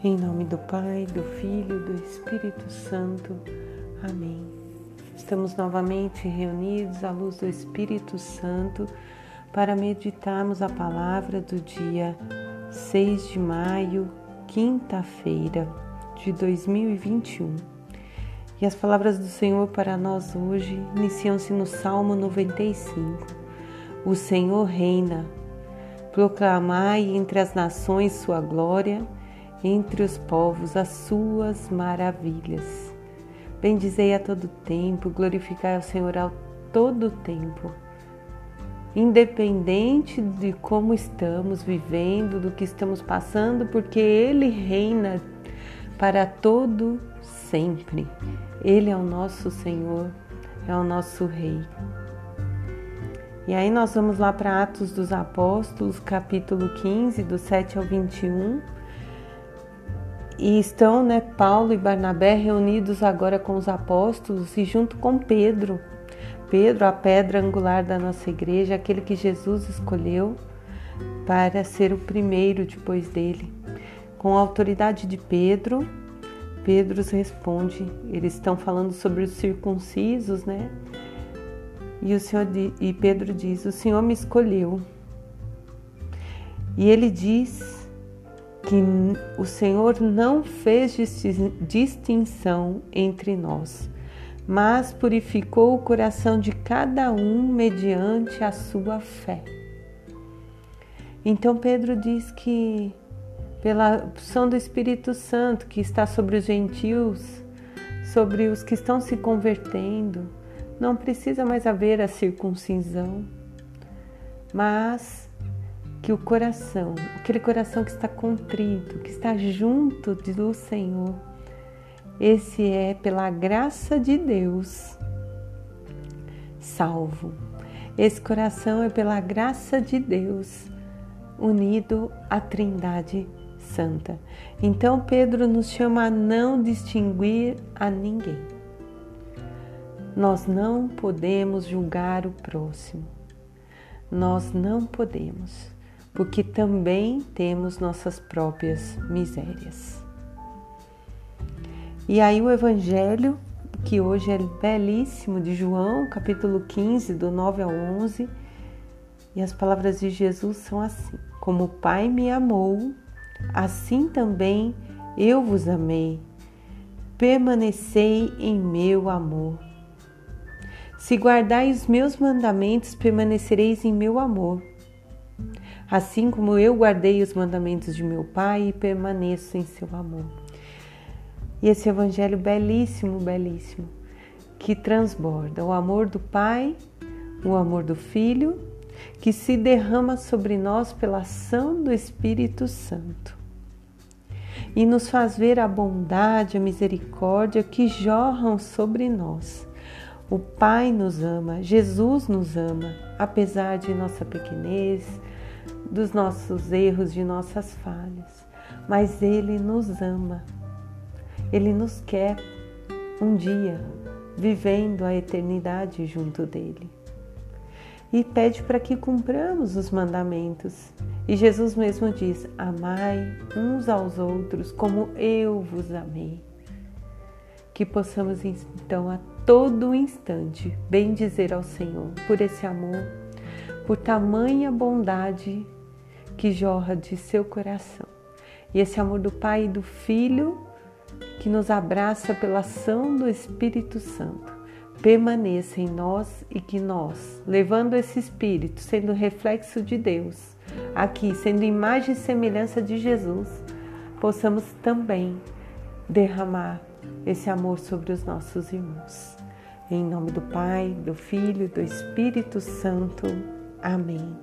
do Pai, do Filho, do Espírito Santo. Amém. Estamos novamente reunidos à luz do Espírito Santo para meditarmos a palavra do dia 6 de maio, quinta-feira de 2021. E as palavras do Senhor para nós hoje iniciam-se no Salmo 95. O Senhor reina. Proclamai entre as nações sua glória entre os povos as suas maravilhas. Bendizei a todo tempo, glorificai ao Senhor a todo tempo. Independente de como estamos vivendo, do que estamos passando, porque Ele reina para todo sempre. Ele é o nosso Senhor, é o nosso Rei. E aí nós vamos lá para Atos dos Apóstolos, capítulo 15, do 7 ao 21 e estão, né, Paulo e Barnabé reunidos agora com os apóstolos e junto com Pedro. Pedro, a pedra angular da nossa igreja, aquele que Jesus escolheu para ser o primeiro depois dele. Com a autoridade de Pedro, Pedro responde, eles estão falando sobre os circuncisos, né? E o Senhor e Pedro diz: "O Senhor me escolheu". E ele diz que o Senhor não fez distinção entre nós, mas purificou o coração de cada um mediante a sua fé. Então Pedro diz que pela opção do Espírito Santo que está sobre os gentios, sobre os que estão se convertendo, não precisa mais haver a circuncisão, mas que o coração, aquele coração que está contrito, que está junto do Senhor, esse é pela graça de Deus salvo. Esse coração é pela graça de Deus unido à Trindade Santa. Então Pedro nos chama a não distinguir a ninguém. Nós não podemos julgar o próximo. Nós não podemos porque também temos nossas próprias misérias. E aí o evangelho, que hoje é belíssimo, de João, capítulo 15, do 9 ao 11, e as palavras de Jesus são assim: Como o Pai me amou, assim também eu vos amei. Permanecei em meu amor. Se guardais os meus mandamentos, permanecereis em meu amor assim como eu guardei os mandamentos de meu Pai e permaneço em seu amor. E esse evangelho belíssimo, belíssimo, que transborda o amor do Pai, o amor do Filho, que se derrama sobre nós pela ação do Espírito Santo e nos faz ver a bondade, a misericórdia que jorram sobre nós. O Pai nos ama, Jesus nos ama, apesar de nossa pequenez, dos nossos erros, de nossas falhas, mas Ele nos ama. Ele nos quer um dia vivendo a eternidade junto dele. E pede para que cumpramos os mandamentos. E Jesus mesmo diz: Amai uns aos outros como eu vos amei. Que possamos então a todo instante bem dizer ao Senhor por esse amor, por tamanha bondade que jorra de seu coração. E esse amor do Pai e do Filho que nos abraça pela ação do Espírito Santo permaneça em nós e que nós, levando esse Espírito, sendo reflexo de Deus, aqui, sendo imagem e semelhança de Jesus, possamos também derramar esse amor sobre os nossos irmãos. Em nome do Pai, do Filho do Espírito Santo. Amém.